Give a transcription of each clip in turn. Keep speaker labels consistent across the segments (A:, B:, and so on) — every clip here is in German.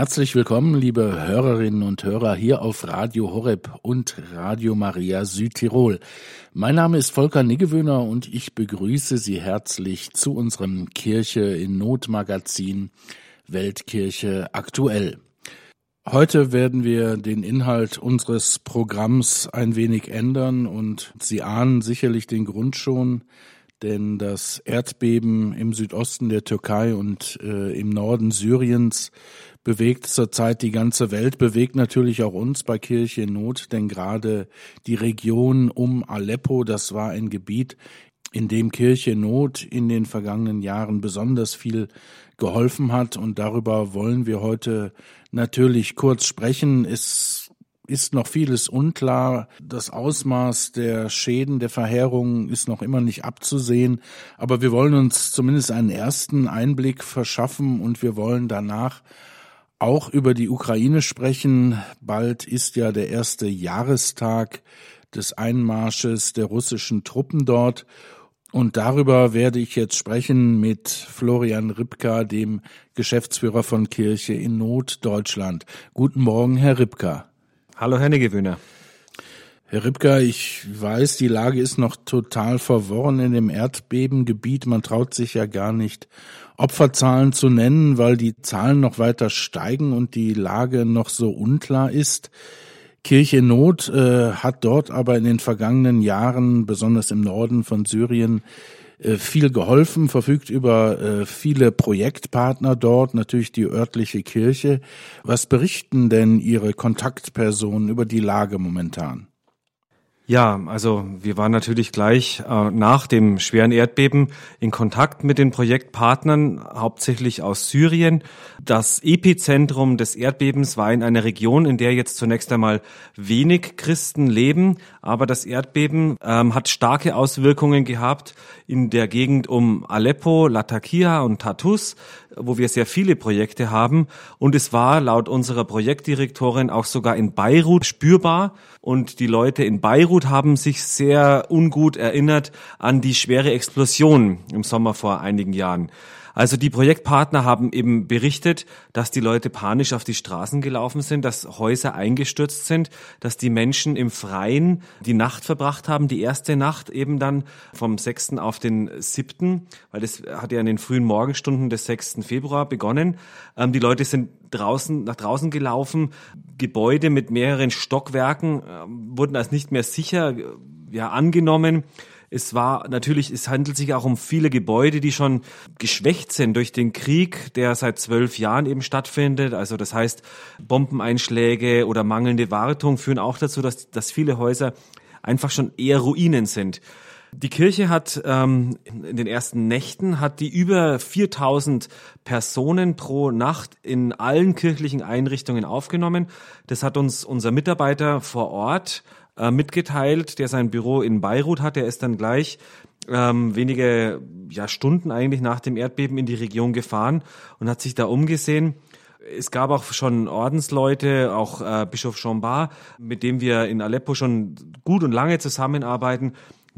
A: Herzlich willkommen, liebe Hörerinnen und Hörer hier auf Radio Horeb und Radio Maria Südtirol. Mein Name ist Volker Niggewöhner und ich begrüße Sie herzlich zu unserem Kirche in Not Magazin Weltkirche aktuell. Heute werden wir den Inhalt unseres Programms ein wenig ändern und Sie ahnen sicherlich den Grund schon, denn das Erdbeben im Südosten der Türkei und äh, im Norden Syriens bewegt zurzeit die ganze Welt, bewegt natürlich auch uns bei Kirche in Not, denn gerade die Region um Aleppo, das war ein Gebiet, in dem Kirche Not in den vergangenen Jahren besonders viel geholfen hat und darüber wollen wir heute natürlich kurz sprechen. Es ist noch vieles unklar. Das Ausmaß der Schäden, der Verheerungen ist noch immer nicht abzusehen. Aber wir wollen uns zumindest einen ersten Einblick verschaffen und wir wollen danach auch über die Ukraine sprechen. Bald ist ja der erste Jahrestag des Einmarsches der russischen Truppen dort. Und darüber werde ich jetzt sprechen mit Florian Ripka, dem Geschäftsführer von Kirche in Not Deutschland. Guten Morgen, Herr Ripka.
B: Hallo, Herr Negewöhner.
A: Herr Ripka, ich weiß, die Lage ist noch total verworren in dem Erdbebengebiet. Man traut sich ja gar nicht, Opferzahlen zu nennen, weil die Zahlen noch weiter steigen und die Lage noch so unklar ist. Kirche Not äh, hat dort aber in den vergangenen Jahren, besonders im Norden von Syrien, äh, viel geholfen, verfügt über äh, viele Projektpartner dort, natürlich die örtliche Kirche. Was berichten denn Ihre Kontaktpersonen über die Lage momentan?
B: Ja, also wir waren natürlich gleich äh, nach dem schweren Erdbeben in Kontakt mit den Projektpartnern, hauptsächlich aus Syrien. Das Epizentrum des Erdbebens war in einer Region, in der jetzt zunächst einmal wenig Christen leben, aber das Erdbeben ähm, hat starke Auswirkungen gehabt in der Gegend um Aleppo, Latakia und Tartus wo wir sehr viele Projekte haben. Und es war laut unserer Projektdirektorin auch sogar in Beirut spürbar. Und die Leute in Beirut haben sich sehr ungut erinnert an die schwere Explosion im Sommer vor einigen Jahren. Also die Projektpartner haben eben berichtet, dass die Leute panisch auf die Straßen gelaufen sind, dass Häuser eingestürzt sind, dass die Menschen im Freien die Nacht verbracht haben, die erste Nacht eben dann vom 6. auf den 7., weil das hat ja in den frühen Morgenstunden des 6. Februar begonnen. Ähm, die Leute sind draußen, nach draußen gelaufen, Gebäude mit mehreren Stockwerken äh, wurden als nicht mehr sicher äh, ja, angenommen. Es war natürlich, es handelt sich auch um viele Gebäude, die schon geschwächt sind durch den Krieg, der seit zwölf Jahren eben stattfindet. Also das heißt, Bombeneinschläge oder mangelnde Wartung führen auch dazu, dass, dass viele Häuser einfach schon eher Ruinen sind. Die Kirche hat ähm, in den ersten Nächten hat die über 4000 Personen pro Nacht in allen kirchlichen Einrichtungen aufgenommen. Das hat uns unser Mitarbeiter vor Ort äh, mitgeteilt, der sein Büro in Beirut hat. Der ist dann gleich ähm, wenige ja, Stunden eigentlich nach dem Erdbeben in die Region gefahren und hat sich da umgesehen. Es gab auch schon Ordensleute, auch äh, Bischof Chambard, mit dem wir in Aleppo schon gut und lange zusammenarbeiten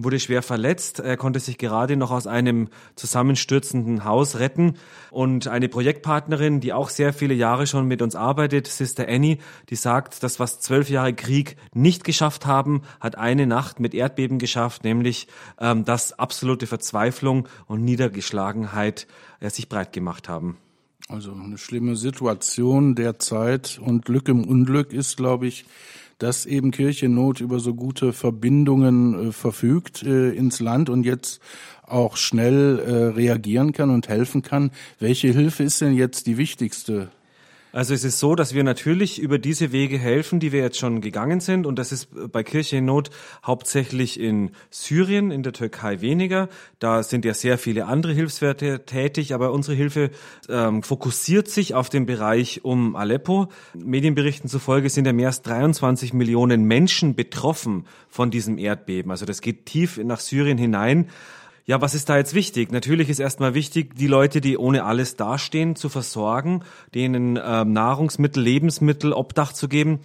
B: wurde schwer verletzt. Er konnte sich gerade noch aus einem zusammenstürzenden Haus retten. Und eine Projektpartnerin, die auch sehr viele Jahre schon mit uns arbeitet, Sister Annie, die sagt, dass was zwölf Jahre Krieg nicht geschafft haben, hat eine Nacht mit Erdbeben geschafft, nämlich ähm, dass absolute Verzweiflung und Niedergeschlagenheit äh, sich breit gemacht haben.
A: Also eine schlimme Situation derzeit und Glück im Unglück ist, glaube ich, dass eben Kirchennot über so gute Verbindungen äh, verfügt äh, ins Land und jetzt auch schnell äh, reagieren kann und helfen kann. Welche Hilfe ist denn jetzt die wichtigste
B: also es ist so, dass wir natürlich über diese Wege helfen, die wir jetzt schon gegangen sind. Und das ist bei Kirche in Not hauptsächlich in Syrien, in der Türkei weniger. Da sind ja sehr viele andere Hilfswerte tätig, aber unsere Hilfe ähm, fokussiert sich auf den Bereich um Aleppo. Medienberichten zufolge sind ja mehr als 23 Millionen Menschen betroffen von diesem Erdbeben. Also das geht tief nach Syrien hinein. Ja, was ist da jetzt wichtig? Natürlich ist erstmal wichtig, die Leute, die ohne alles dastehen, zu versorgen, denen ähm, Nahrungsmittel, Lebensmittel, Obdach zu geben.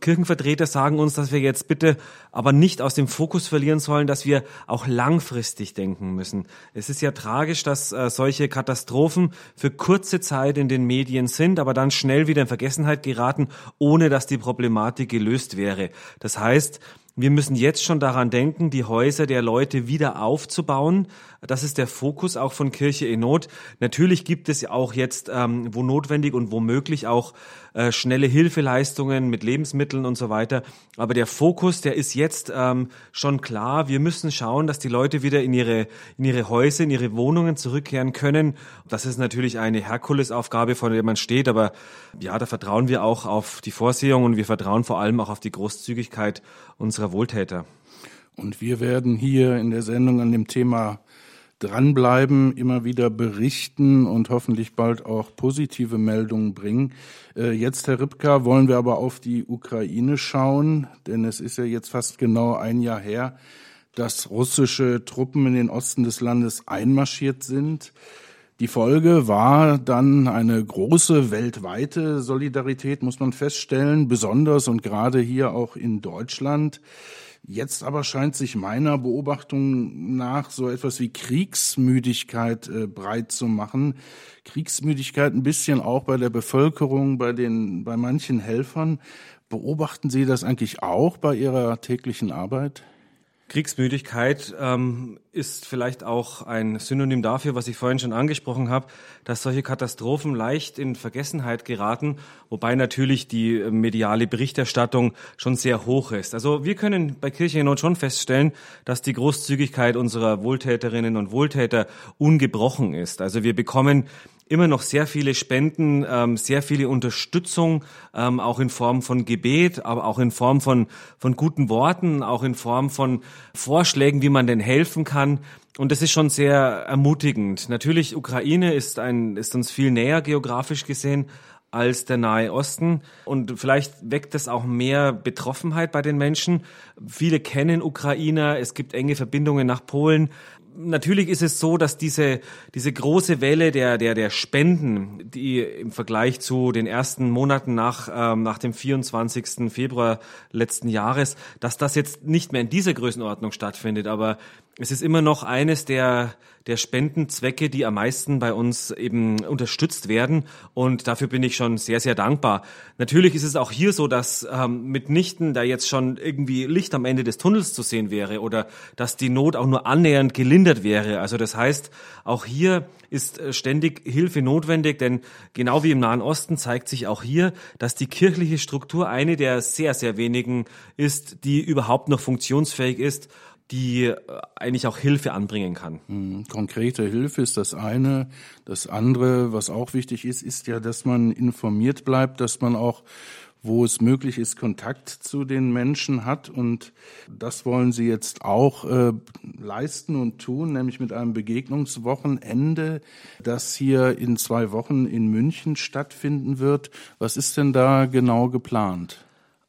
B: Kirchenvertreter sagen uns, dass wir jetzt bitte aber nicht aus dem Fokus verlieren sollen, dass wir auch langfristig denken müssen. Es ist ja tragisch, dass äh, solche Katastrophen für kurze Zeit in den Medien sind, aber dann schnell wieder in Vergessenheit geraten, ohne dass die Problematik gelöst wäre. Das heißt, wir müssen jetzt schon daran denken, die Häuser der Leute wieder aufzubauen. Das ist der Fokus auch von Kirche in Not. Natürlich gibt es auch jetzt, ähm, wo notwendig und womöglich auch äh, schnelle Hilfeleistungen mit Lebensmitteln und so weiter. Aber der Fokus, der ist jetzt ähm, schon klar. Wir müssen schauen, dass die Leute wieder in ihre, in ihre Häuser, in ihre Wohnungen zurückkehren können. Das ist natürlich eine Herkulesaufgabe, vor der man steht. Aber ja, da vertrauen wir auch auf die Vorsehung und wir vertrauen vor allem auch auf die Großzügigkeit unserer Wohltäter.
A: Und wir werden hier in der Sendung an dem Thema dranbleiben, immer wieder berichten und hoffentlich bald auch positive Meldungen bringen. Äh, jetzt, Herr Ripka, wollen wir aber auf die Ukraine schauen, denn es ist ja jetzt fast genau ein Jahr her, dass russische Truppen in den Osten des Landes einmarschiert sind. Die Folge war dann eine große weltweite Solidarität, muss man feststellen, besonders und gerade hier auch in Deutschland. Jetzt aber scheint sich meiner Beobachtung nach so etwas wie Kriegsmüdigkeit äh, breit zu machen. Kriegsmüdigkeit ein bisschen auch bei der Bevölkerung, bei den, bei manchen Helfern. Beobachten Sie das eigentlich auch bei Ihrer täglichen Arbeit?
B: Kriegsmüdigkeit ähm, ist vielleicht auch ein Synonym dafür, was ich vorhin schon angesprochen habe, dass solche Katastrophen leicht in Vergessenheit geraten, wobei natürlich die mediale Berichterstattung schon sehr hoch ist. Also wir können bei Kirche in Not schon feststellen, dass die Großzügigkeit unserer Wohltäterinnen und Wohltäter ungebrochen ist. Also wir bekommen immer noch sehr viele Spenden, ähm, sehr viele Unterstützung, ähm, auch in Form von Gebet, aber auch in Form von, von guten Worten, auch in Form von Vorschlägen, wie man denn helfen kann. Und das ist schon sehr ermutigend. Natürlich, Ukraine ist ein, ist uns viel näher geografisch gesehen als der Nahe Osten. Und vielleicht weckt das auch mehr Betroffenheit bei den Menschen. Viele kennen Ukrainer, es gibt enge Verbindungen nach Polen natürlich ist es so, dass diese, diese große Welle der, der, der Spenden, die im Vergleich zu den ersten Monaten nach, ähm, nach dem 24. Februar letzten Jahres, dass das jetzt nicht mehr in dieser Größenordnung stattfindet. Aber es ist immer noch eines der, der Spendenzwecke, die am meisten bei uns eben unterstützt werden. Und dafür bin ich schon sehr, sehr dankbar. Natürlich ist es auch hier so, dass ähm, mitnichten da jetzt schon irgendwie Licht am Ende des Tunnels zu sehen wäre oder dass die Not auch nur annähernd gelindert wäre. Also das heißt, auch hier ist äh, ständig Hilfe notwendig, denn genau wie im Nahen Osten zeigt sich auch hier, dass die kirchliche Struktur eine der sehr, sehr wenigen ist, die überhaupt noch funktionsfähig ist die äh, eigentlich auch Hilfe anbringen kann.
A: Hm, konkrete Hilfe ist das eine. Das andere, was auch wichtig ist, ist ja, dass man informiert bleibt, dass man auch wo es möglich ist, Kontakt zu den Menschen hat. Und das wollen Sie jetzt auch äh, leisten und tun, nämlich mit einem Begegnungswochenende, das hier in zwei Wochen in München stattfinden wird. Was ist denn da genau geplant?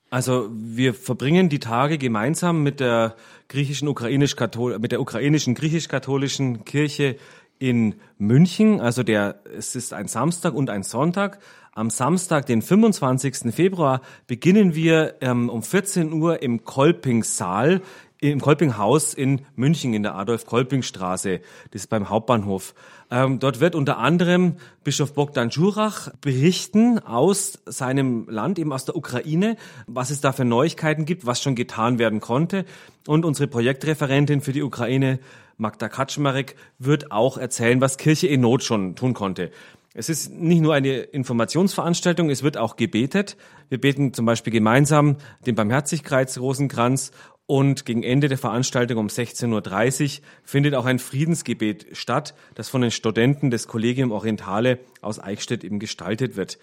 B: Also wir verbringen die Tage gemeinsam mit der griechischen ukrainisch mit der ukrainischen griechisch-katholischen Kirche in München. Also der es ist ein Samstag und ein Sonntag. Am Samstag, den 25. Februar, beginnen wir ähm, um 14 Uhr im Kolpingsaal im Kolpinghaus in München in der Adolf-Kolping-Straße. Das ist beim Hauptbahnhof. Ähm, dort wird unter anderem Bischof Bogdan Jurach berichten aus seinem Land, eben aus der Ukraine, was es da für Neuigkeiten gibt, was schon getan werden konnte. Und unsere Projektreferentin für die Ukraine, Magda Kaczmarek, wird auch erzählen, was Kirche in Not schon tun konnte. Es ist nicht nur eine Informationsveranstaltung, es wird auch gebetet. Wir beten zum Beispiel gemeinsam den Barmherzigkeitsrosenkranz und gegen Ende der Veranstaltung um 16.30 Uhr findet auch ein Friedensgebet statt, das von den Studenten des Collegium Orientale aus Eichstätt eben gestaltet wird.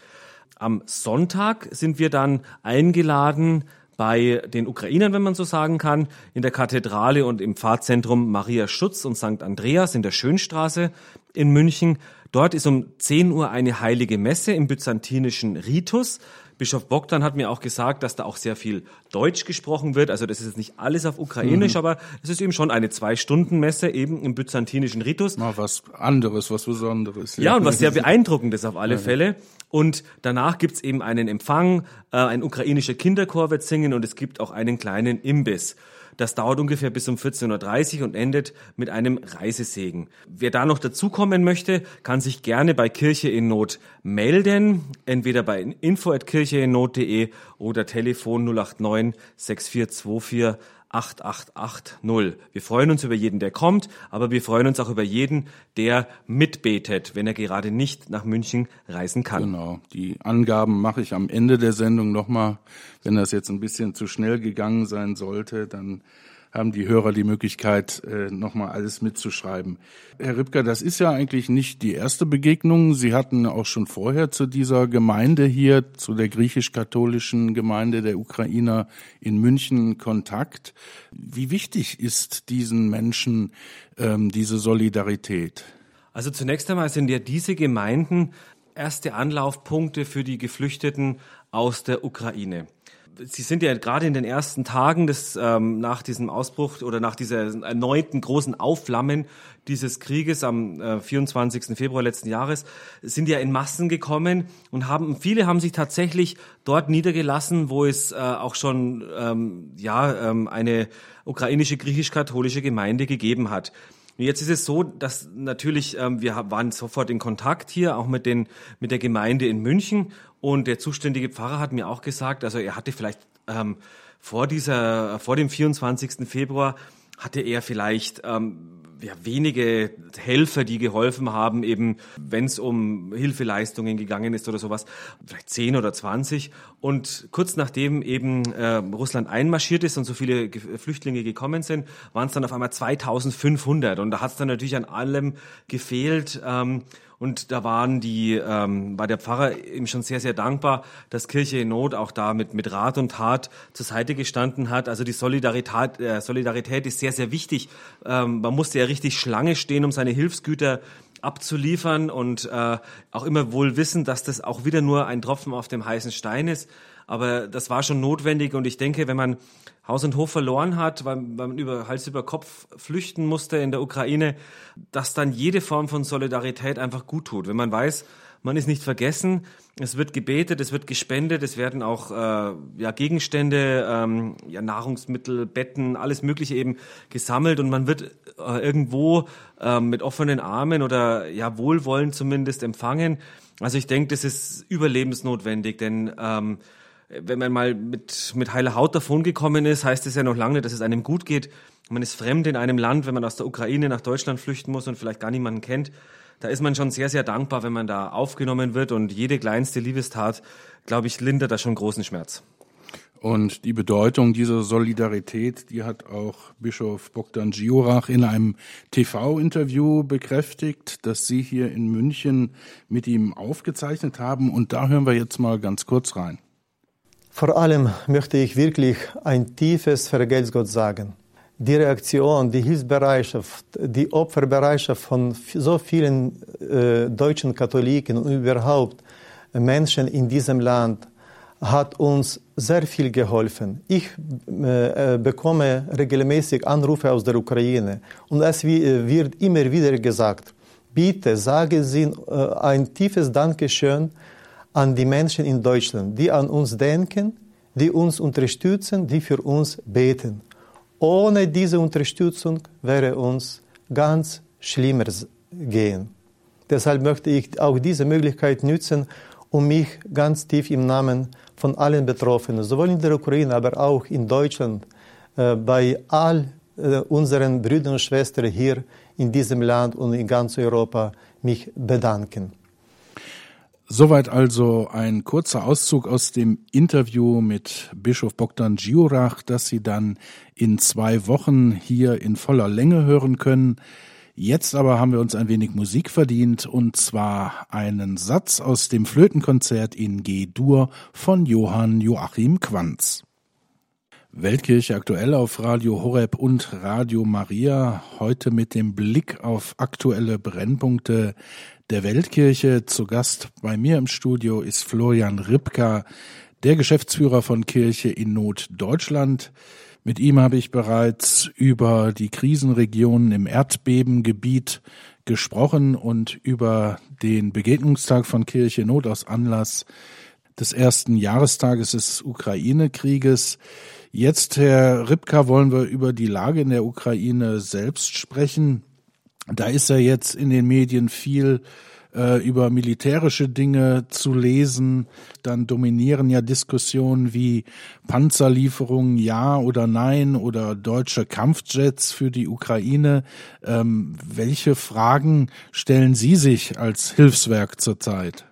B: Am Sonntag sind wir dann eingeladen bei den Ukrainern, wenn man so sagen kann, in der Kathedrale und im Pfarrzentrum Maria Schutz und St. Andreas in der Schönstraße in München. Dort ist um 10 Uhr eine heilige Messe im byzantinischen Ritus. Bischof Bogdan hat mir auch gesagt, dass da auch sehr viel Deutsch gesprochen wird. Also das ist jetzt nicht alles auf Ukrainisch, mhm. aber es ist eben schon eine Zwei-Stunden-Messe eben im byzantinischen Ritus.
A: Mal was anderes, was Besonderes.
B: Ja, ja und was sehr beeindruckendes auf alle ja. Fälle. Und danach gibt's eben einen Empfang, äh, ein ukrainischer Kinderchor wird singen und es gibt auch einen kleinen Imbiss. Das dauert ungefähr bis um 14.30 Uhr und endet mit einem Reisesegen. Wer da noch dazukommen möchte, kann sich gerne bei Kirche in Not melden, entweder bei info.kircheinnot.de oder Telefon 089 6424 8880. Wir freuen uns über jeden, der kommt, aber wir freuen uns auch über jeden, der mitbetet, wenn er gerade nicht nach München reisen kann.
A: Genau. Die Angaben mache ich am Ende der Sendung nochmal. Wenn das jetzt ein bisschen zu schnell gegangen sein sollte, dann haben die Hörer die Möglichkeit, äh, nochmal alles mitzuschreiben. Herr Ripka, das ist ja eigentlich nicht die erste Begegnung. Sie hatten auch schon vorher zu dieser Gemeinde hier, zu der griechisch-katholischen Gemeinde der Ukrainer in München Kontakt. Wie wichtig ist diesen Menschen ähm, diese Solidarität?
B: Also zunächst einmal sind ja diese Gemeinden erste Anlaufpunkte für die Geflüchteten aus der Ukraine. Sie sind ja gerade in den ersten Tagen des ähm, nach diesem Ausbruch oder nach dieser erneuten großen Aufflammen dieses Krieges am äh, 24. Februar letzten Jahres sind ja in Massen gekommen und haben viele haben sich tatsächlich dort niedergelassen, wo es äh, auch schon ähm, ja ähm, eine ukrainische griechisch-katholische Gemeinde gegeben hat. Jetzt ist es so, dass natürlich ähm, wir waren sofort in Kontakt hier, auch mit den mit der Gemeinde in München und der zuständige Pfarrer hat mir auch gesagt, also er hatte vielleicht ähm, vor dieser vor dem 24. Februar hatte er vielleicht ähm, ja, wenige Helfer, die geholfen haben, eben wenn es um Hilfeleistungen gegangen ist oder sowas, vielleicht zehn oder zwanzig. Und kurz nachdem eben äh, Russland einmarschiert ist und so viele Flüchtlinge gekommen sind, waren es dann auf einmal 2500. Und da hat es dann natürlich an allem gefehlt. Ähm, und da waren die, ähm, war der Pfarrer eben schon sehr, sehr dankbar, dass Kirche in Not auch da mit, mit Rat und Tat zur Seite gestanden hat. Also die Solidarität, äh, Solidarität ist sehr, sehr wichtig. Ähm, man musste ja richtig Schlange stehen, um seine Hilfsgüter abzuliefern und äh, auch immer wohl wissen, dass das auch wieder nur ein Tropfen auf dem heißen Stein ist. Aber das war schon notwendig und ich denke, wenn man Haus und Hof verloren hat, weil, weil man über Hals über Kopf flüchten musste in der Ukraine, dass dann jede Form von Solidarität einfach gut tut. Wenn man weiß, man ist nicht vergessen, es wird gebetet, es wird gespendet, es werden auch äh, ja, Gegenstände, ähm, ja, Nahrungsmittel, Betten, alles Mögliche eben gesammelt und man wird äh, irgendwo äh, mit offenen Armen oder ja wohlwollend zumindest empfangen. Also ich denke, das ist überlebensnotwendig, denn ähm, wenn man mal mit, mit heiler Haut davongekommen ist, heißt es ja noch lange dass es einem gut geht. Man ist fremd in einem Land, wenn man aus der Ukraine nach Deutschland flüchten muss und vielleicht gar niemanden kennt. Da ist man schon sehr, sehr dankbar, wenn man da aufgenommen wird und jede kleinste Liebestat, glaube ich, lindert da schon großen Schmerz.
A: Und die Bedeutung dieser Solidarität, die hat auch Bischof Bogdan Giorach in einem TV-Interview bekräftigt, das Sie hier in München mit ihm aufgezeichnet haben. Und da hören wir jetzt mal ganz kurz rein.
C: Vor allem möchte ich wirklich ein tiefes Vergelt's Gott sagen. Die Reaktion, die Hilfsbereitschaft, die Opferbereitschaft von so vielen äh, deutschen Katholiken und überhaupt Menschen in diesem Land hat uns sehr viel geholfen. Ich äh, bekomme regelmäßig Anrufe aus der Ukraine und es wird immer wieder gesagt, bitte sagen Sie äh, ein tiefes Dankeschön an die Menschen in Deutschland, die an uns denken, die uns unterstützen, die für uns beten. Ohne diese Unterstützung wäre uns ganz schlimmer gehen. Deshalb möchte ich auch diese Möglichkeit nutzen, um mich ganz tief im Namen von allen Betroffenen, sowohl in der Ukraine, aber auch in Deutschland, äh, bei all äh, unseren Brüdern und Schwestern hier in diesem Land und in ganz Europa mich bedanken.
A: Soweit also ein kurzer Auszug aus dem Interview mit Bischof Bogdan Giurach, das Sie dann in zwei Wochen hier in voller Länge hören können. Jetzt aber haben wir uns ein wenig Musik verdient und zwar einen Satz aus dem Flötenkonzert in G-Dur von Johann Joachim Quanz. Weltkirche aktuell auf Radio Horeb und Radio Maria. Heute mit dem Blick auf aktuelle Brennpunkte der Weltkirche. Zu Gast bei mir im Studio ist Florian Ripka, der Geschäftsführer von Kirche in Not Deutschland. Mit ihm habe ich bereits über die Krisenregionen im Erdbebengebiet gesprochen und über den Begegnungstag von Kirche Not aus Anlass des ersten Jahrestages des Ukraine-Krieges. Jetzt, Herr Ripka, wollen wir über die Lage in der Ukraine selbst sprechen. Da ist ja jetzt in den Medien viel äh, über militärische Dinge zu lesen. Dann dominieren ja Diskussionen wie Panzerlieferungen ja oder nein oder deutsche Kampfjets für die Ukraine. Ähm, welche Fragen stellen Sie sich als Hilfswerk zurzeit?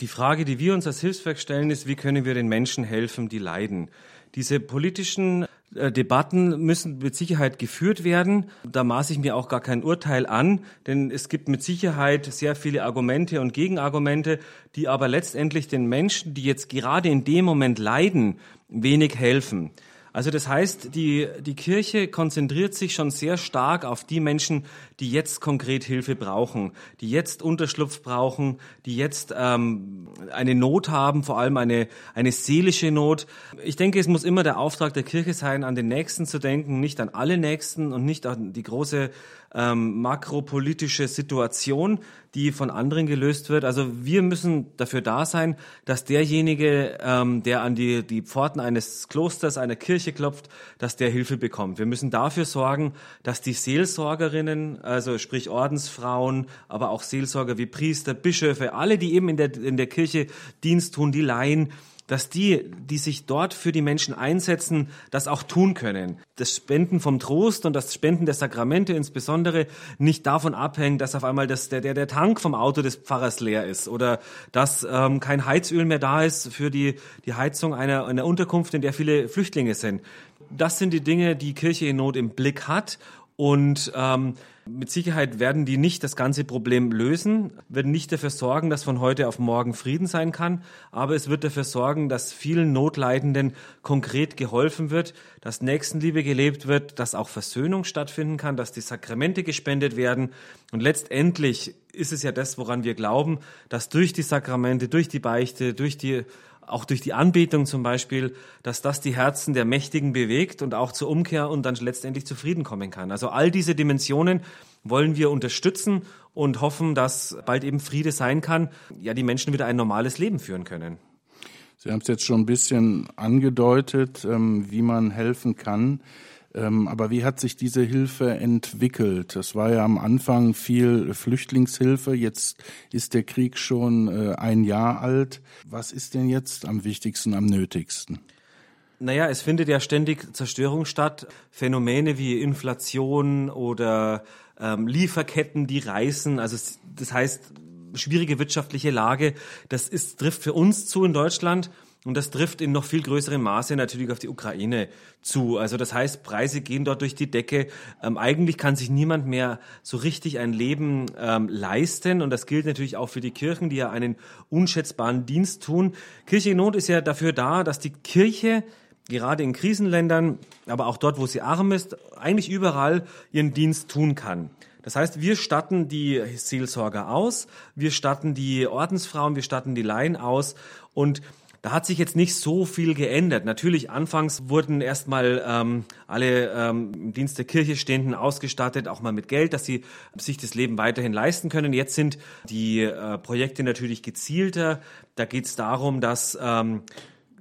B: Die Frage, die wir uns als Hilfswerk stellen, ist, wie können wir den Menschen helfen, die leiden? Diese politischen Debatten müssen mit Sicherheit geführt werden. Da maße ich mir auch gar kein Urteil an, denn es gibt mit Sicherheit sehr viele Argumente und Gegenargumente, die aber letztendlich den Menschen, die jetzt gerade in dem Moment leiden, wenig helfen. Also das heißt, die, die Kirche konzentriert sich schon sehr stark auf die Menschen, die jetzt konkret Hilfe brauchen, die jetzt Unterschlupf brauchen, die jetzt ähm, eine Not haben, vor allem eine, eine seelische Not. Ich denke, es muss immer der Auftrag der Kirche sein, an den Nächsten zu denken, nicht an alle Nächsten und nicht an die große ähm, makropolitische Situation, die von anderen gelöst wird. Also wir müssen dafür da sein, dass derjenige, ähm, der an die, die Pforten eines Klosters, einer Kirche klopft, dass der Hilfe bekommt. Wir müssen dafür sorgen, dass die Seelsorgerinnen, also sprich Ordensfrauen, aber auch Seelsorger wie Priester, Bischöfe, alle, die eben in der, in der Kirche Dienst tun, die Laien, dass die, die sich dort für die Menschen einsetzen, das auch tun können. Das Spenden vom Trost und das Spenden der Sakramente insbesondere nicht davon abhängt, dass auf einmal das, der, der, Tank vom Auto des Pfarrers leer ist oder dass ähm, kein Heizöl mehr da ist für die, die Heizung einer, einer Unterkunft, in der viele Flüchtlinge sind. Das sind die Dinge, die Kirche in Not im Blick hat und ähm, mit Sicherheit werden die nicht das ganze Problem lösen, werden nicht dafür sorgen, dass von heute auf morgen Frieden sein kann, aber es wird dafür sorgen, dass vielen Notleidenden konkret geholfen wird, dass Nächstenliebe gelebt wird, dass auch Versöhnung stattfinden kann, dass die Sakramente gespendet werden. Und letztendlich ist es ja das, woran wir glauben, dass durch die Sakramente, durch die Beichte, durch die auch durch die Anbetung zum Beispiel, dass das die Herzen der Mächtigen bewegt und auch zur Umkehr und dann letztendlich zu Frieden kommen kann. Also all diese Dimensionen wollen wir unterstützen und hoffen, dass bald eben Friede sein kann, ja, die Menschen wieder ein normales Leben führen können.
A: Sie haben es jetzt schon ein bisschen angedeutet, ähm, wie man helfen kann. Ähm, aber wie hat sich diese Hilfe entwickelt? Das war ja am Anfang viel Flüchtlingshilfe. Jetzt ist der Krieg schon äh, ein Jahr alt. Was ist denn jetzt am wichtigsten, am nötigsten?
B: Naja, es findet ja ständig Zerstörung statt. Phänomene wie Inflation oder ähm, Lieferketten, die reißen. Also das heißt, schwierige wirtschaftliche Lage. Das ist, trifft für uns zu in Deutschland. Und das trifft in noch viel größerem Maße natürlich auf die Ukraine zu. Also das heißt, Preise gehen dort durch die Decke. Ähm, eigentlich kann sich niemand mehr so richtig ein Leben ähm, leisten. Und das gilt natürlich auch für die Kirchen, die ja einen unschätzbaren Dienst tun. Kirche in Not ist ja dafür da, dass die Kirche gerade in Krisenländern, aber auch dort, wo sie arm ist, eigentlich überall ihren Dienst tun kann. Das heißt, wir statten die Seelsorger aus, wir statten die Ordensfrauen, wir statten die Laien aus und da hat sich jetzt nicht so viel geändert. Natürlich, anfangs wurden erstmal ähm, alle ähm, im Dienst der Kirche Stehenden ausgestattet, auch mal mit Geld, dass sie sich das Leben weiterhin leisten können. Jetzt sind die äh, Projekte natürlich gezielter. Da geht es darum, dass ähm,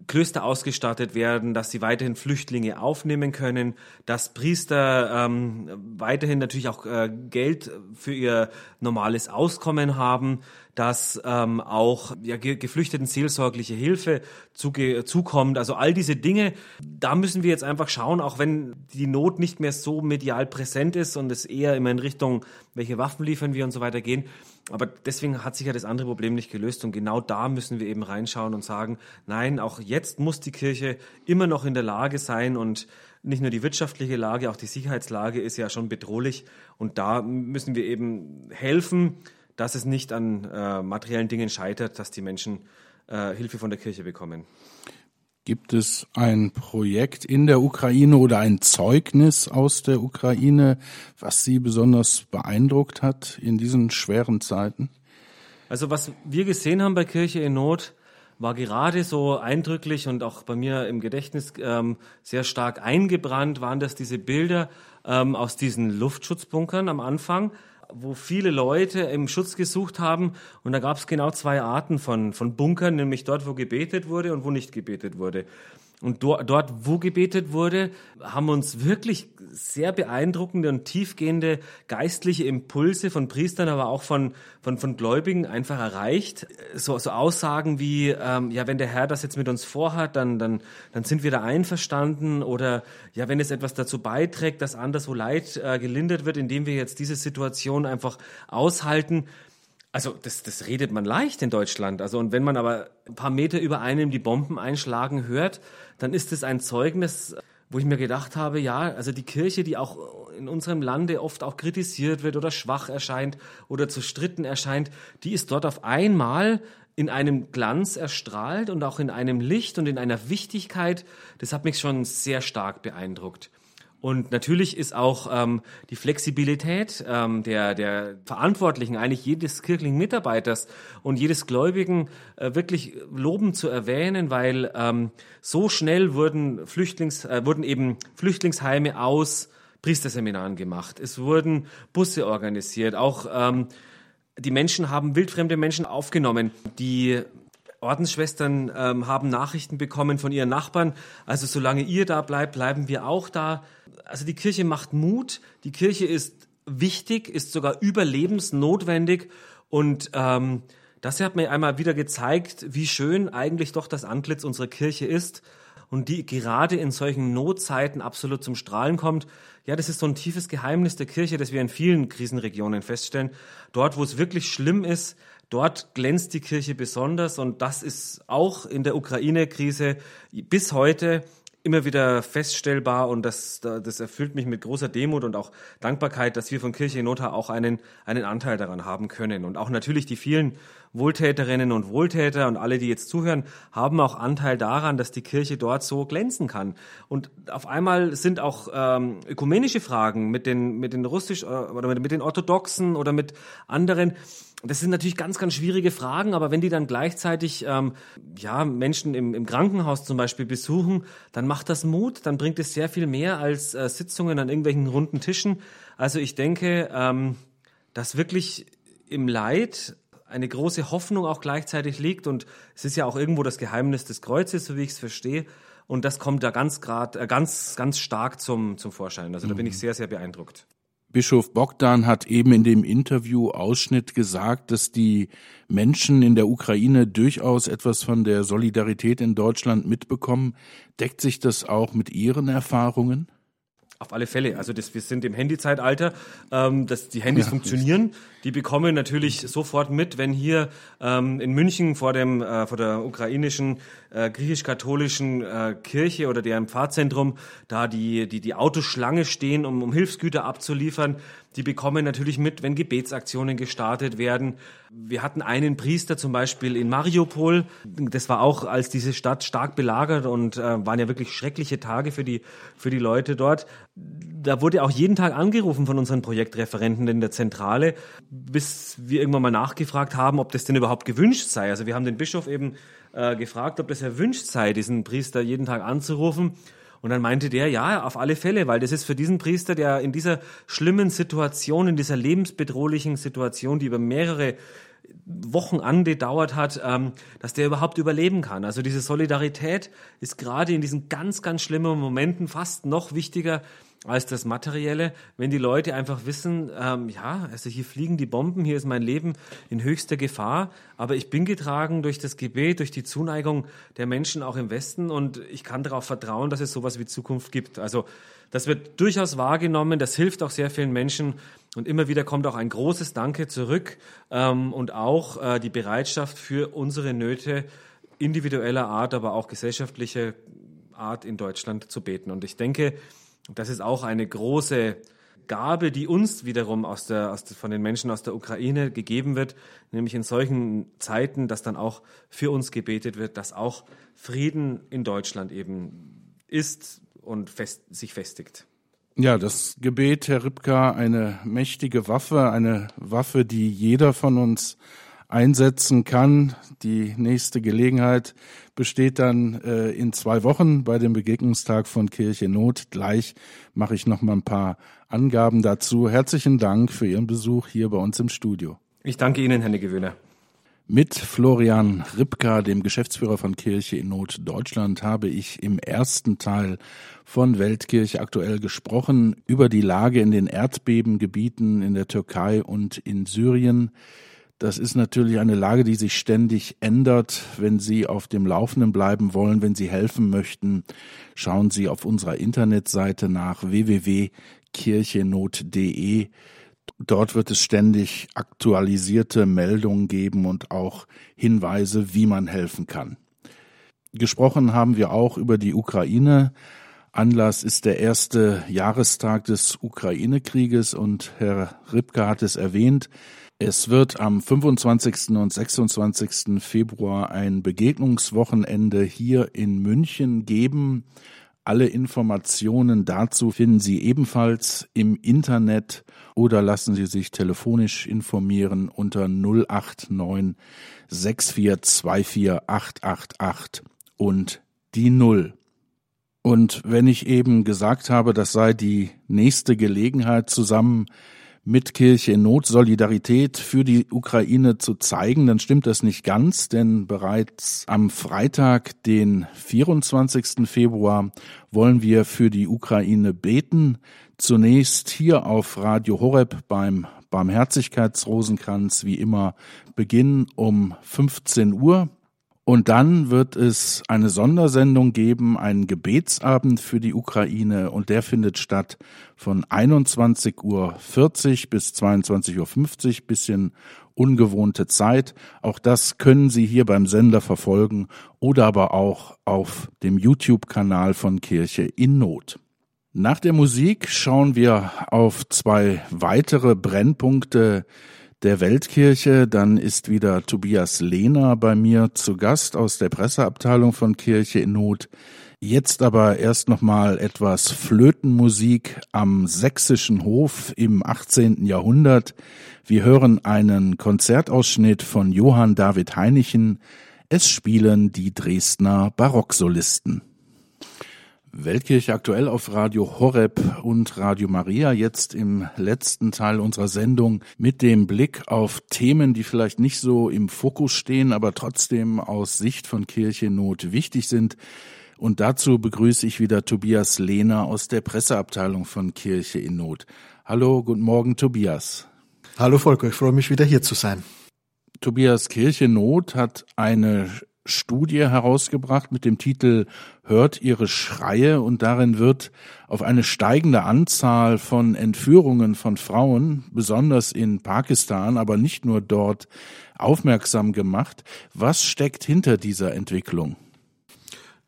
B: Klöster ausgestattet werden, dass sie weiterhin Flüchtlinge aufnehmen können, dass Priester ähm, weiterhin natürlich auch äh, Geld für ihr normales Auskommen haben, dass ähm, auch ja, Geflüchteten seelsorgliche Hilfe zuge zukommt. Also all diese Dinge, da müssen wir jetzt einfach schauen, auch wenn die Not nicht mehr so medial präsent ist und es eher immer in Richtung, welche Waffen liefern wir und so weiter gehen. Aber deswegen hat sich ja das andere Problem nicht gelöst und genau da müssen wir eben reinschauen und sagen, nein, auch jetzt muss die Kirche immer noch in der Lage sein und nicht nur die wirtschaftliche Lage, auch die Sicherheitslage ist ja schon bedrohlich und da müssen wir eben helfen, dass es nicht an äh, materiellen Dingen scheitert, dass die Menschen äh, Hilfe von der Kirche bekommen.
A: Gibt es ein Projekt in der Ukraine oder ein Zeugnis aus der Ukraine, was Sie besonders beeindruckt hat in diesen schweren Zeiten?
B: Also was wir gesehen haben bei Kirche in Not, war gerade so eindrücklich und auch bei mir im Gedächtnis ähm, sehr stark eingebrannt, waren das diese Bilder ähm, aus diesen Luftschutzbunkern am Anfang, wo viele Leute im Schutz gesucht haben. Und da gab es genau zwei Arten von, von Bunkern, nämlich dort, wo gebetet wurde und wo nicht gebetet wurde. Und dort, dort, wo gebetet wurde, haben uns wirklich sehr beeindruckende und tiefgehende geistliche Impulse von Priestern, aber auch von, von, von Gläubigen einfach erreicht. So, so Aussagen wie, ähm, ja, wenn der Herr das jetzt mit uns vorhat, dann, dann, dann sind wir da einverstanden. Oder ja, wenn es etwas dazu beiträgt, dass anderswo Leid äh, gelindert wird, indem wir jetzt diese Situation einfach aushalten, also das, das redet man leicht in Deutschland. Also und wenn man aber ein paar Meter über einem die Bomben einschlagen hört, dann ist es ein Zeugnis, wo ich mir gedacht habe, ja, also die Kirche, die auch in unserem Lande oft auch kritisiert wird oder schwach erscheint oder zu Stritten erscheint, die ist dort auf einmal in einem Glanz erstrahlt und auch in einem Licht und in einer Wichtigkeit. Das hat mich schon sehr stark beeindruckt. Und natürlich ist auch ähm, die Flexibilität ähm, der, der Verantwortlichen, eigentlich jedes kirchlichen Mitarbeiters und jedes Gläubigen äh, wirklich lobend zu erwähnen, weil ähm, so schnell wurden, Flüchtlings, äh, wurden eben Flüchtlingsheime aus Priesterseminaren gemacht. Es wurden Busse organisiert. Auch ähm, die Menschen haben wildfremde Menschen aufgenommen, die Ordensschwestern ähm, haben Nachrichten bekommen von ihren Nachbarn. Also solange ihr da bleibt, bleiben wir auch da. Also die Kirche macht Mut. Die Kirche ist wichtig, ist sogar überlebensnotwendig. Und ähm, das hat mir einmal wieder gezeigt, wie schön eigentlich doch das Antlitz unserer Kirche ist und die gerade in solchen Notzeiten absolut zum Strahlen kommt. Ja, das ist so ein tiefes Geheimnis der Kirche, das wir in vielen Krisenregionen feststellen. Dort, wo es wirklich schlimm ist, Dort glänzt die Kirche besonders und das ist auch in der Ukraine-Krise bis heute immer wieder feststellbar und das, das erfüllt mich mit großer Demut und auch Dankbarkeit, dass wir von Kirche in Notha auch einen, einen Anteil daran haben können. Und auch natürlich die vielen Wohltäterinnen und Wohltäter und alle, die jetzt zuhören, haben auch Anteil daran, dass die Kirche dort so glänzen kann. Und auf einmal sind auch ähm, ökumenische Fragen mit den, mit den russisch äh, oder mit den Orthodoxen oder mit anderen das sind natürlich ganz, ganz schwierige Fragen, aber wenn die dann gleichzeitig ähm, ja, Menschen im, im Krankenhaus zum Beispiel besuchen, dann macht das Mut, dann bringt es sehr viel mehr als äh, Sitzungen an irgendwelchen runden Tischen. Also ich denke, ähm, dass wirklich im Leid eine große Hoffnung auch gleichzeitig liegt und es ist ja auch irgendwo das Geheimnis des Kreuzes, so wie ich es verstehe. Und das kommt da ganz grad, äh, ganz, ganz stark zum, zum Vorschein. Also da bin ich mhm. sehr, sehr beeindruckt.
A: Bischof Bogdan hat eben in dem Interview Ausschnitt gesagt, dass die Menschen in der Ukraine durchaus etwas von der Solidarität in Deutschland mitbekommen. Deckt sich das auch mit Ihren Erfahrungen?
B: Auf alle Fälle. Also das, wir sind im Handyzeitalter, ähm, dass die Handys ja, funktionieren. Die bekommen natürlich sofort mit, wenn hier ähm, in München vor dem äh, vor der ukrainischen äh, griechisch-katholischen äh, Kirche oder deren Pfarrzentrum da die die die Autoschlange stehen, um, um Hilfsgüter abzuliefern. Die bekommen natürlich mit, wenn Gebetsaktionen gestartet werden. Wir hatten einen Priester zum Beispiel in Mariupol. Das war auch, als diese Stadt stark belagert und äh, waren ja wirklich schreckliche Tage für die, für die Leute dort. Da wurde auch jeden Tag angerufen von unseren Projektreferenten in der Zentrale, bis wir irgendwann mal nachgefragt haben, ob das denn überhaupt gewünscht sei. Also wir haben den Bischof eben äh, gefragt, ob das erwünscht sei, diesen Priester jeden Tag anzurufen. Und dann meinte der, ja, auf alle Fälle, weil das ist für diesen Priester, der in dieser schlimmen Situation, in dieser lebensbedrohlichen Situation, die über mehrere Wochen angedauert hat, ähm, dass der überhaupt überleben kann. Also diese Solidarität ist gerade in diesen ganz, ganz schlimmen Momenten fast noch wichtiger als das Materielle, wenn die Leute einfach wissen, ähm, ja, also hier fliegen die Bomben, hier ist mein Leben in höchster Gefahr, aber ich bin getragen durch das Gebet, durch die Zuneigung der Menschen auch im Westen und ich kann darauf vertrauen, dass es sowas wie Zukunft gibt. Also das wird durchaus wahrgenommen, das hilft auch sehr vielen Menschen und immer wieder kommt auch ein großes Danke zurück ähm, und auch äh, die Bereitschaft für unsere Nöte individueller Art, aber auch gesellschaftlicher Art in Deutschland zu beten. Und ich denke, das ist auch eine große Gabe, die uns wiederum aus der, aus von den Menschen aus der Ukraine gegeben wird, nämlich in solchen Zeiten, dass dann auch für uns gebetet wird, dass auch Frieden in Deutschland eben ist und fest, sich festigt.
A: Ja, das Gebet, Herr Ripka, eine mächtige Waffe, eine Waffe, die jeder von uns einsetzen kann. Die nächste Gelegenheit besteht dann äh, in zwei Wochen bei dem Begegnungstag von Kirche Not. Gleich mache ich noch mal ein paar Angaben dazu. Herzlichen Dank für Ihren Besuch hier bei uns im Studio.
B: Ich danke Ihnen, Herr Gewöhner.
A: Mit Florian Ripka, dem Geschäftsführer von Kirche in Not Deutschland, habe ich im ersten Teil von Weltkirche aktuell gesprochen über die Lage in den Erdbebengebieten in der Türkei und in Syrien. Das ist natürlich eine Lage, die sich ständig ändert. Wenn Sie auf dem Laufenden bleiben wollen, wenn Sie helfen möchten, schauen Sie auf unserer Internetseite nach www.kirchenot.de. Dort wird es ständig aktualisierte Meldungen geben und auch Hinweise, wie man helfen kann. Gesprochen haben wir auch über die Ukraine. Anlass ist der erste Jahrestag des Ukraine-Krieges und Herr Ripke hat es erwähnt. Es wird am 25. und 26. Februar ein Begegnungswochenende hier in München geben. Alle Informationen dazu finden Sie ebenfalls im Internet oder lassen Sie sich telefonisch informieren unter 089 6424 888 und die Null. Und wenn ich eben gesagt habe, das sei die nächste Gelegenheit zusammen mit Kirche in Not Solidarität für die Ukraine zu zeigen, dann stimmt das nicht ganz, denn bereits am Freitag, den 24. Februar, wollen wir für die Ukraine beten. Zunächst hier auf Radio Horeb beim Barmherzigkeitsrosenkranz, wie immer, Beginn um 15 Uhr. Und dann wird es eine Sondersendung geben, einen Gebetsabend für die Ukraine und der findet statt von 21.40 Uhr bis 22.50 Uhr, bisschen ungewohnte Zeit. Auch das können Sie hier beim Sender verfolgen oder aber auch auf dem YouTube-Kanal von Kirche in Not. Nach der Musik schauen wir auf zwei weitere Brennpunkte der Weltkirche. Dann ist wieder Tobias Lehner bei mir zu Gast aus der Presseabteilung von Kirche in Not. Jetzt aber erst nochmal etwas Flötenmusik am sächsischen Hof im 18. Jahrhundert. Wir hören einen Konzertausschnitt von Johann David Heinichen. Es spielen die Dresdner Barocksolisten. Weltkirche aktuell auf Radio Horeb und Radio Maria jetzt im letzten Teil unserer Sendung mit dem Blick auf Themen, die vielleicht nicht so im Fokus stehen, aber trotzdem aus Sicht von Kirche Not wichtig sind. Und dazu begrüße ich wieder Tobias Lehner aus der Presseabteilung von Kirche in Not. Hallo, guten Morgen, Tobias.
D: Hallo Volker, ich freue mich wieder hier zu sein.
A: Tobias Kirche Not hat eine Studie herausgebracht mit dem Titel Hört ihre Schreie und darin wird auf eine steigende Anzahl von Entführungen von Frauen, besonders in Pakistan, aber nicht nur dort, aufmerksam gemacht. Was steckt hinter dieser Entwicklung?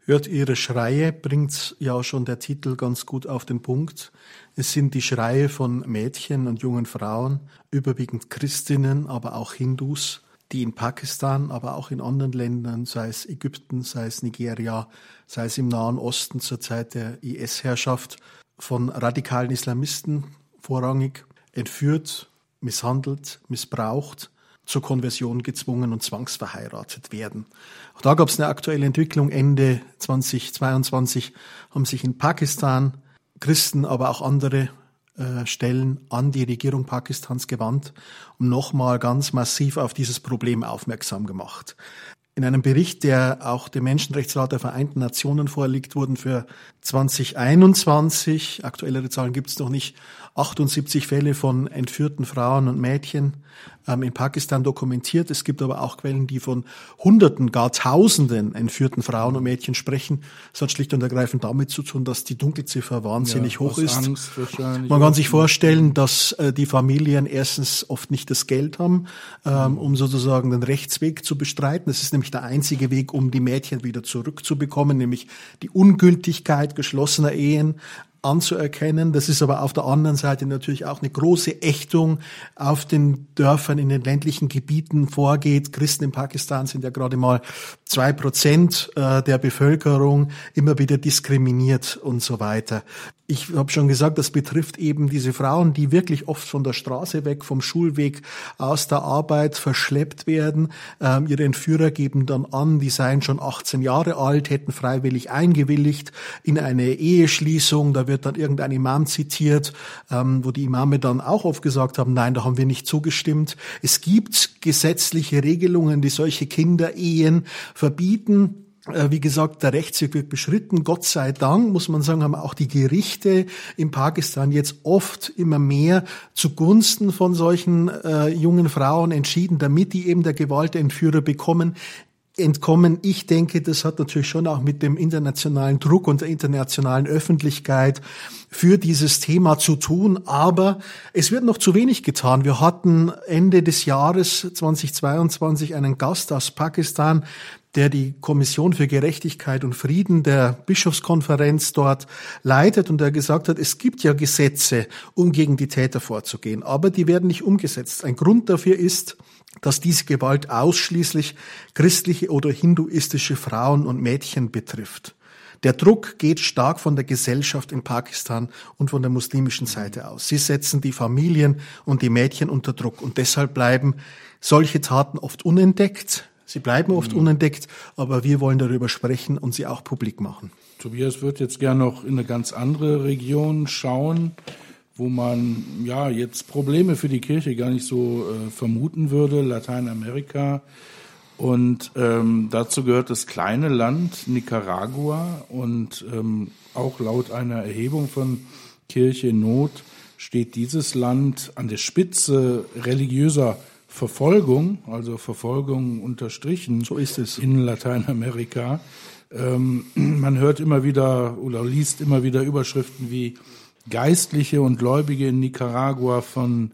D: Hört ihre Schreie bringt ja schon der Titel ganz gut auf den Punkt. Es sind die Schreie von Mädchen und jungen Frauen, überwiegend Christinnen, aber auch Hindus, die in Pakistan, aber auch in anderen Ländern, sei es Ägypten, sei es Nigeria, sei es im Nahen Osten zur Zeit der IS-Herrschaft, von radikalen Islamisten vorrangig entführt, misshandelt, missbraucht, zur Konversion gezwungen und zwangsverheiratet werden. Auch da gab es eine aktuelle Entwicklung. Ende 2022 haben sich in Pakistan Christen, aber auch andere Stellen an die Regierung Pakistans gewandt und nochmal ganz massiv auf dieses Problem aufmerksam gemacht. In einem Bericht, der auch dem Menschenrechtsrat der Vereinten Nationen vorliegt, wurden für 2021, aktuellere Zahlen gibt es noch nicht, 78 Fälle von entführten Frauen und Mädchen ähm, in Pakistan dokumentiert. Es gibt aber auch Quellen, die von Hunderten, gar Tausenden entführten Frauen und Mädchen sprechen. Das hat schlicht und ergreifend damit zu tun, dass die Dunkelziffer wahnsinnig ja, hoch ist. Man kann sich vorstellen, dass äh, die Familien erstens oft nicht das Geld haben, ähm, um sozusagen den Rechtsweg zu bestreiten. Das ist nämlich der einzige Weg, um die Mädchen wieder zurückzubekommen, nämlich die Ungültigkeit geschlossener Ehen anzuerkennen. Das ist aber auf der anderen Seite natürlich auch eine große Ächtung auf den Dörfern in den ländlichen Gebieten vorgeht. Christen in Pakistan sind ja gerade mal zwei Prozent äh, der Bevölkerung immer wieder diskriminiert und so weiter ich habe schon gesagt, das betrifft eben diese Frauen, die wirklich oft von der Straße weg, vom Schulweg aus der Arbeit verschleppt werden. Ähm, ihre Entführer geben dann an, die seien schon 18 Jahre alt, hätten freiwillig eingewilligt in eine Eheschließung. Da wird dann irgendein Imam zitiert, ähm, wo die Imame dann auch oft gesagt haben, nein, da haben wir nicht zugestimmt. Es gibt gesetzliche Regelungen, die solche Kinderehen verbieten. Äh, wie gesagt, der Rechtsweg wird beschritten. Gott sei Dank, muss man sagen, haben auch die Gerichte in Pakistan jetzt oft immer mehr zugunsten von solchen äh, jungen Frauen entschieden, damit die eben der Gewalt der Entführer bekommen entkommen. Ich denke, das hat natürlich schon auch mit dem internationalen Druck und der internationalen Öffentlichkeit für dieses Thema zu tun. Aber es wird noch zu wenig getan. Wir hatten Ende des Jahres 2022 einen Gast aus Pakistan, der die Kommission für Gerechtigkeit und Frieden der Bischofskonferenz dort leitet und der gesagt hat, es gibt ja Gesetze, um gegen die Täter vorzugehen, aber die werden nicht umgesetzt. Ein Grund dafür ist, dass diese Gewalt ausschließlich christliche oder hinduistische Frauen und Mädchen betrifft. Der Druck geht stark von der Gesellschaft in Pakistan und von der muslimischen Seite aus. Sie setzen die Familien und die Mädchen unter Druck und deshalb bleiben solche Taten oft unentdeckt. Sie bleiben oft mhm. unentdeckt, aber wir wollen darüber sprechen und sie auch publik machen.
A: Tobias wird jetzt gerne noch in eine ganz andere Region schauen wo man ja jetzt Probleme für die Kirche gar nicht so äh, vermuten würde, Lateinamerika. Und ähm, dazu gehört das kleine Land Nicaragua und ähm, auch laut einer Erhebung von Kirche Not steht dieses Land an der Spitze religiöser Verfolgung, also Verfolgung unterstrichen.
D: So ist es.
A: In Lateinamerika. Ähm, man hört immer wieder oder liest immer wieder Überschriften wie Geistliche und Gläubige in Nicaragua von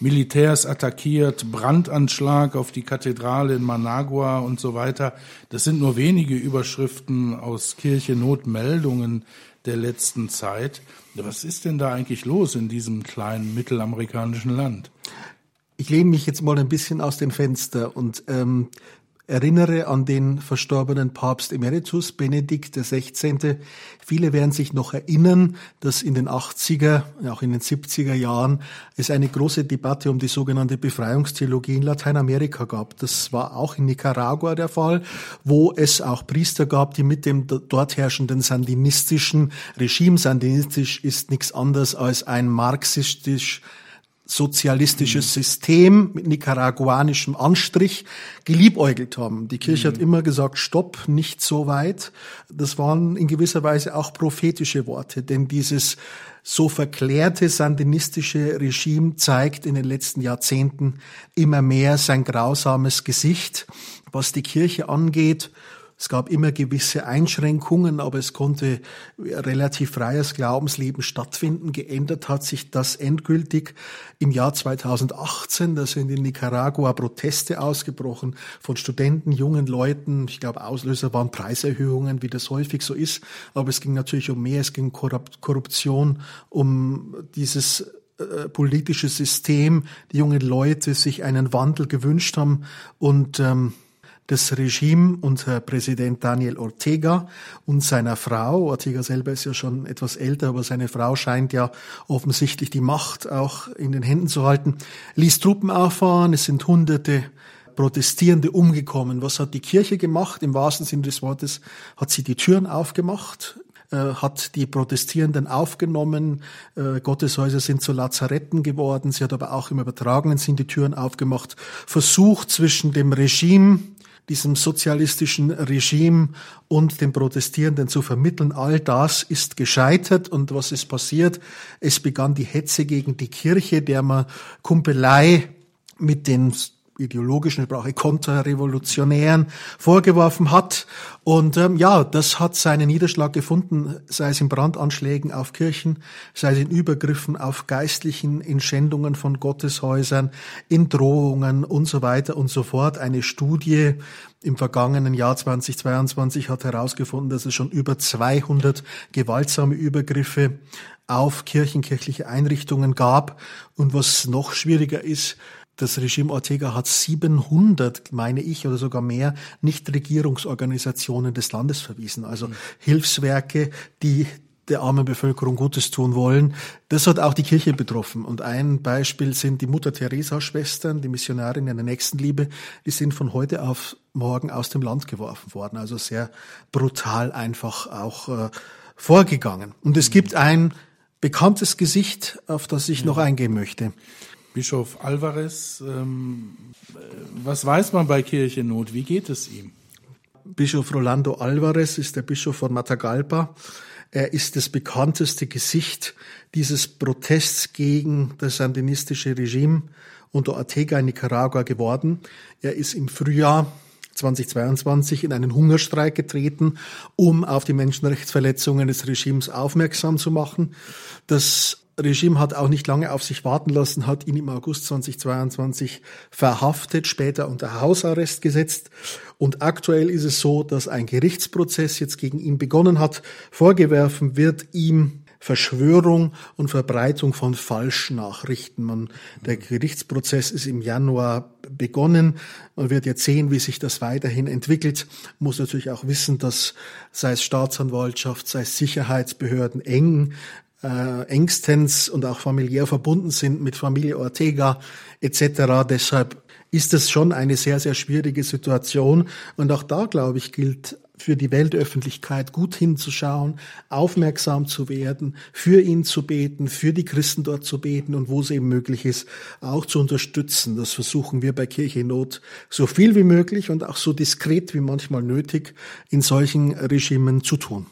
A: Militärs attackiert, Brandanschlag auf die Kathedrale in Managua und so weiter. Das sind nur wenige Überschriften aus Kirche-Notmeldungen der letzten Zeit. Was ist denn da eigentlich los in diesem kleinen mittelamerikanischen Land?
D: Ich lehne mich jetzt mal ein bisschen aus dem Fenster und ähm, erinnere an den verstorbenen Papst Emeritus Benedikt XVI. Viele werden sich noch erinnern, dass in den 80er, auch in den 70er Jahren es eine große Debatte um die sogenannte Befreiungstheologie in Lateinamerika gab. Das war auch in Nicaragua der Fall, wo es auch Priester gab, die mit dem dort herrschenden sandinistischen Regime, sandinistisch ist nichts anderes als ein marxistisch sozialistisches mhm. System mit nicaraguanischem Anstrich geliebäugelt haben. Die Kirche mhm. hat immer gesagt, stopp, nicht so weit. Das waren in gewisser Weise auch prophetische Worte, denn dieses so verklärte sandinistische Regime zeigt in den letzten Jahrzehnten immer mehr sein grausames Gesicht. Was die Kirche angeht, es gab immer gewisse Einschränkungen, aber es konnte relativ freies Glaubensleben stattfinden. Geändert hat sich das endgültig im Jahr 2018. Da sind in Nicaragua Proteste ausgebrochen von Studenten, jungen Leuten. Ich glaube, Auslöser waren Preiserhöhungen, wie das häufig so ist. Aber es ging natürlich um mehr. Es ging um Korruption, um dieses äh, politische System, die jungen Leute sich einen Wandel gewünscht haben und ähm, das Regime unter Präsident Daniel Ortega und seiner Frau. Ortega selber ist ja schon etwas älter, aber seine Frau scheint ja offensichtlich die Macht auch in den Händen zu halten, ließ Truppen auffahren. Es sind hunderte Protestierende umgekommen. Was hat die Kirche gemacht? Im wahrsten Sinne des Wortes hat sie die Türen aufgemacht, äh, hat die Protestierenden aufgenommen. Äh, Gotteshäuser sind zu Lazaretten geworden. Sie hat aber auch im übertragenen Sinn die Türen aufgemacht, versucht zwischen dem Regime diesem sozialistischen Regime und den Protestierenden zu vermitteln. All das ist gescheitert und was ist passiert? Es begann die Hetze gegen die Kirche, der man Kumpelei mit den ideologischen Sprache konterrevolutionären vorgeworfen hat. Und ähm, ja, das hat seinen Niederschlag gefunden, sei es in Brandanschlägen auf Kirchen, sei es in Übergriffen auf Geistlichen, in Schändungen von Gotteshäusern, in Drohungen und so weiter und so fort. Eine Studie im vergangenen Jahr 2022 hat herausgefunden, dass es schon über 200 gewaltsame Übergriffe auf kirchenkirchliche Einrichtungen gab. Und was noch schwieriger ist, das Regime Ortega hat 700, meine ich, oder sogar mehr Nichtregierungsorganisationen des Landes verwiesen. Also mhm. Hilfswerke, die der armen Bevölkerung Gutes tun wollen. Das hat auch die Kirche betroffen. Und ein Beispiel sind die Mutter Teresa Schwestern, die Missionarinnen der Nächstenliebe. Die sind von heute auf morgen aus dem Land geworfen worden. Also sehr brutal einfach auch äh, vorgegangen. Und es mhm. gibt ein bekanntes Gesicht, auf das ich noch eingehen möchte.
A: Bischof Alvarez, ähm, was weiß man bei Kirchennot? Wie geht es ihm?
D: Bischof Rolando Alvarez ist der Bischof von Matagalpa. Er ist das bekannteste Gesicht dieses Protests gegen das sandinistische Regime unter Ortega in Nicaragua geworden. Er ist im Frühjahr 2022 in einen Hungerstreik getreten, um auf die Menschenrechtsverletzungen des Regimes aufmerksam zu machen. Das Regime hat auch nicht lange auf sich warten lassen, hat ihn im August 2022 verhaftet, später unter Hausarrest gesetzt. Und aktuell ist es so, dass ein Gerichtsprozess jetzt gegen ihn begonnen hat. Vorgewerfen wird ihm Verschwörung und Verbreitung von Falschnachrichten. Man, der Gerichtsprozess ist im Januar begonnen. Man wird jetzt sehen, wie sich das weiterhin entwickelt. Man muss natürlich auch wissen, dass sei es Staatsanwaltschaft, sei es Sicherheitsbehörden eng äh, engstens und auch familiär verbunden sind mit Familie Ortega etc. Deshalb ist es schon eine sehr, sehr schwierige Situation. Und auch da, glaube ich, gilt für die Weltöffentlichkeit gut hinzuschauen, aufmerksam zu werden, für ihn zu beten, für die Christen dort zu beten und wo es eben möglich ist, auch zu unterstützen. Das versuchen wir bei Kirche in Not so viel wie möglich und auch so diskret wie manchmal nötig in solchen Regimen zu tun.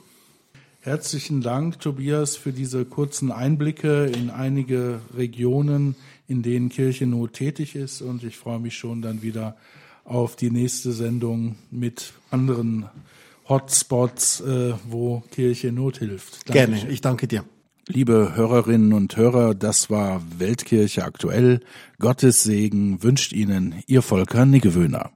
A: Herzlichen Dank, Tobias, für diese kurzen Einblicke in einige Regionen, in denen Kirchennot tätig ist. Und ich freue mich schon dann wieder auf die nächste Sendung mit anderen Hotspots, äh, wo Kirche Not hilft.
D: Dankeschön. Gerne, ich danke dir.
A: Liebe Hörerinnen und Hörer, das war Weltkirche aktuell. Gottes Segen wünscht Ihnen Ihr Volker Niggewöhner.